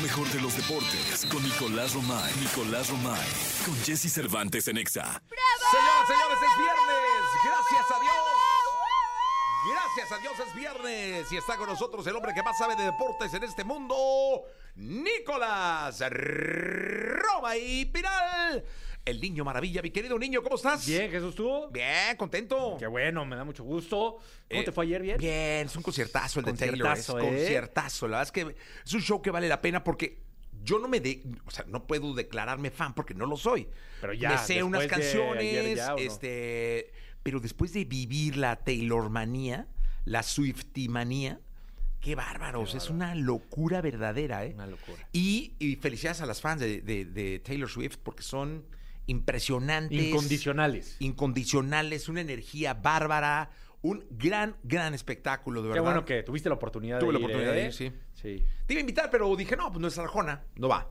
mejor de los deportes con Nicolás Romay. Nicolás Romay. Con Jesse Cervantes en Exa. Señoras, señores, es viernes. Gracias a Dios. Gracias a Dios es viernes y está con nosotros el hombre que más sabe de deportes en este mundo, Nicolás Roma y Piral. El niño maravilla, mi querido niño, ¿cómo estás? Bien, Jesús, ¿tú? Bien, contento. Qué bueno, me da mucho gusto. ¿Cómo Eh, te fue ayer? ¿Bien? Bien, es un conciertazo el de Taylor. Es Conciertazo, ¿eh? conciertazo. La verdad es que es un show que vale la pena porque yo no me de, o sea, no puedo declararme fan porque no lo soy. Pero ya, me sé unas canciones, este, pero después de vivir la Taylor manía, la Swifty manía, qué bárbaros, es una locura verdadera, ¿eh? Una locura. Y, y felicidades a las fans de, de- de Taylor Swift porque son impresionantes Incondicionales. incondicionales, una energía bárbara, un gran, gran espectáculo, de Qué verdad. bueno que tuviste la oportunidad Tuve de la ir. oportunidad de ¿eh? ir, sí. Sí. Te iba a invitar, pero dije, no, pues no es Arjona, no va.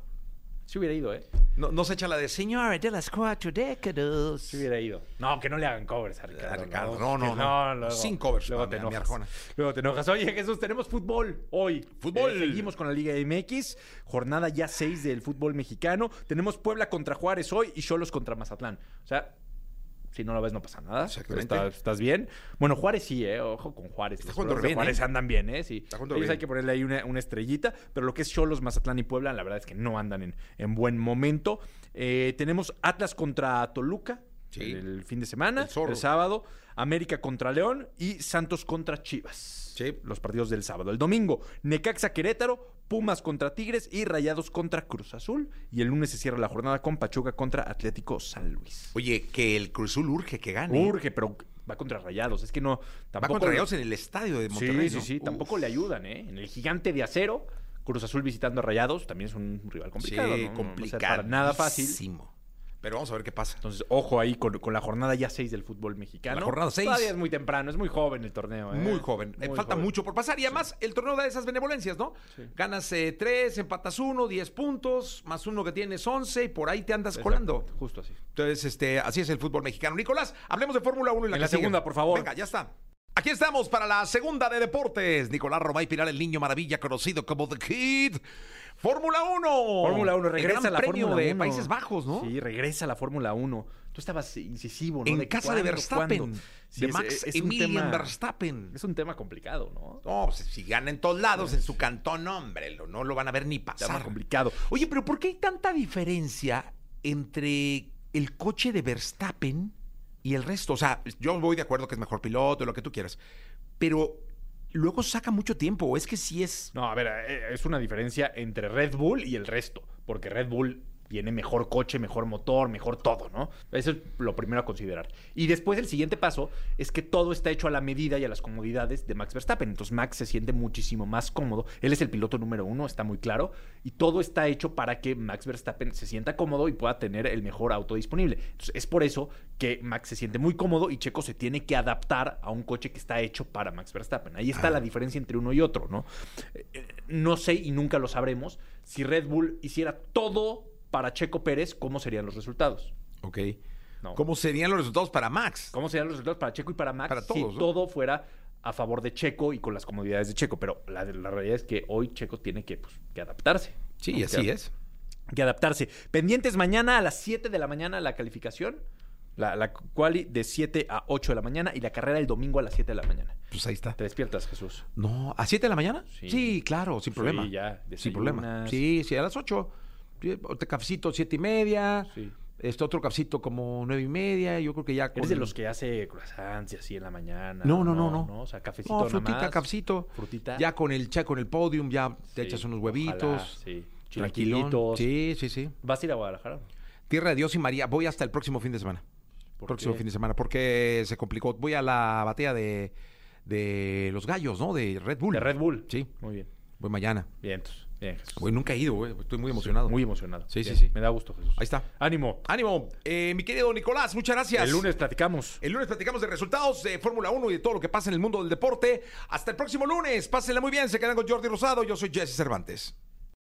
Sí hubiera ido, ¿eh? No, no se echa la de señora de las cuatro décadas. Sí hubiera ido. No, que no le hagan covers a A Ricardo. No, no, no. luego- Sin covers Luego te mi enojas. Arjona. Luego te enojas. Oye, Jesús, tenemos fútbol hoy. Fútbol. Eh, seguimos con la Liga MX. Jornada ya 6 del fútbol mexicano. Tenemos Puebla contra Juárez hoy y Cholos contra Mazatlán. O sea, si no lo ves, no pasa nada. Exactamente. Está- ¿Estás bien? Bueno, Juárez sí, ¿eh? Ojo con Juárez. Está jugando bien, Juárez ¿eh? andan bien, ¿eh? Sí. Está jugando Ellos bien. hay que ponerle ahí una, una estrellita. Pero lo que es Cholos, Mazatlán y Puebla, la verdad es que no andan en, en buen momento. Eh, tenemos Atlas contra Toluca. Sí. El fin de semana, El sábado, América contra León y Santos contra Chivas. Sí. Los partidos del sábado. El domingo, Necaxa Querétaro, Pumas contra Tigres y Rayados contra Cruz Azul. Y el lunes se cierra la jornada con Pachuca contra Atlético San Luis. Oye, que el Cruzul urge que gane. Urge, pero va contra Rayados. Es que no. Va Tampoco contra Rayados en el estadio de Monterrey, Sí, sí, ¿no? sí. Uf. Tampoco le ayudan, ¿eh? En el gigante de acero, Cruz Azul visitando a Rayados, también es un rival complicado. sí, ¿no? No- no va a ser complicado. para nada fácil. Pero vamos a ver qué pasa. Entonces, ojo ahí con, con la jornada ya 6 del fútbol mexicano. La jornada seis. Todavía es muy temprano, es muy joven el torneo. ¿eh? Muy joven. Eh, Muy Falta joven. mucho por pasar. Y además, el torneo da esas benevolencias, ¿no? Sí. Ganas eh, tres, empatas uno, diez puntos, más uno que tienes once, y por ahí te andas Exacto, colando. Justo así. Entonces, este, así es el fútbol mexicano. Nicolás, hablemos de Fórmula 1 en la, En que la sigue. segunda, por favor. Venga, ya está. Aquí estamos para la segunda de deportes. Nicolás Romay Pilar, el niño maravilla, conocido como The Kid. Fórmula 1. Fórmula 1, El regresa Gran la premio Fórmula de 1. Países Bajos, ¿no? Sí, regresa la Fórmula 1. Tú estabas incisivo, ¿no? en De casa de Verstappen. Sí, de Max es Emilian tema- Verstappen. Es un tema complicado, ¿no? No, pues, si gana en todos lados, en su cantón, hombre, lo- no lo van a ver ni Tema pasar. complicado. Oye, pero ¿por qué hay tanta diferencia entre el coche de Verstappen y el resto? O sea, yo voy de acuerdo que es mejor piloto, lo que tú quieras, pero luego saca mucho tiempo, es que sí es... No, a ver, eh, es una diferencia entre Red Bull y el resto. Porque Red Bull tiene mejor coche, mejor motor, mejor todo, ¿no? Eso es lo primero a considerar. Y después el siguiente paso es que todo está hecho a la medida y a las comodidades de Max Verstappen. Entonces Max se siente muchísimo más cómodo. Él es el piloto número uno, está muy claro. Y todo está hecho para que Max Verstappen se sienta cómodo y pueda tener el mejor auto disponible. Entonces es por eso que Max se siente muy cómodo y Checo se tiene que adaptar a un coche que está hecho para Max Verstappen. Ahí está Ah. la diferencia entre uno y otro, ¿no? Eh, eh, no sé y nunca lo sabremos si Red Bull hiciera todo para Checo Pérez, ¿cómo serían los resultados? Ok. No. ¿Cómo serían los resultados para Max? ¿Cómo serían los resultados para Checo y para Max Para si todos, ¿no? todo fuera a favor de Checo y con las comodidades de Checo? Pero la, la realidad es que hoy Checo tiene que, pues, que adaptarse. Sí, ¿no? así que, es. Que adaptarse. Pendientes mañana a las 7 de la mañana la calificación. La, la quali de 7 a 8 de la mañana y la carrera el domingo a las 7 de la mañana. Pues ahí está. ¿Te despiertas, Jesús? No, ¿a 7 de la mañana? Sí. claro, sin Sí, problema. ya, Sin problema. Sí, sí, a las 8. Cafecito, siete y media. Sí. Este otro cafecito como nueve y media. Yo creo que ya con... ¿Eres de los que hace croissants y así en la mañana? No, no, no, no. O sea, cafecito No, nada frutita, más. cafecito. Frutita. Ya con el cha, con el podium, ya te Sí, echas unos ojalá, huevitos. sí. tranquilón. Chilaquilitos. Sí, sí, sí. ¿Vas a ir a Guadalajara? Tierra de Dios y María. Voy hasta el próximo fin de semana. ¿Por Próximo qué? fin de semana. Porque se complicó. Voy a la batalla de, de los gallos, ¿no? De Red Bull. De Red Bull. Sí. Muy bien. Voy mañana. Bien, entonces. Bien, Jesús. Güey, nunca he ido, güey. Estoy muy emocionado. Muy emocionado. Sí, sí, sí. Me da gusto, Jesús. Ahí está. Ánimo. Ánimo. Eh, mi querido Nicolás, muchas gracias. El lunes platicamos. El lunes platicamos de resultados de Fórmula 1 y de todo lo que pasa en el mundo del deporte. Hasta el próximo lunes. Pásenla muy bien. Se quedan con Jordi Rosado. Yo soy Jesse Cervantes.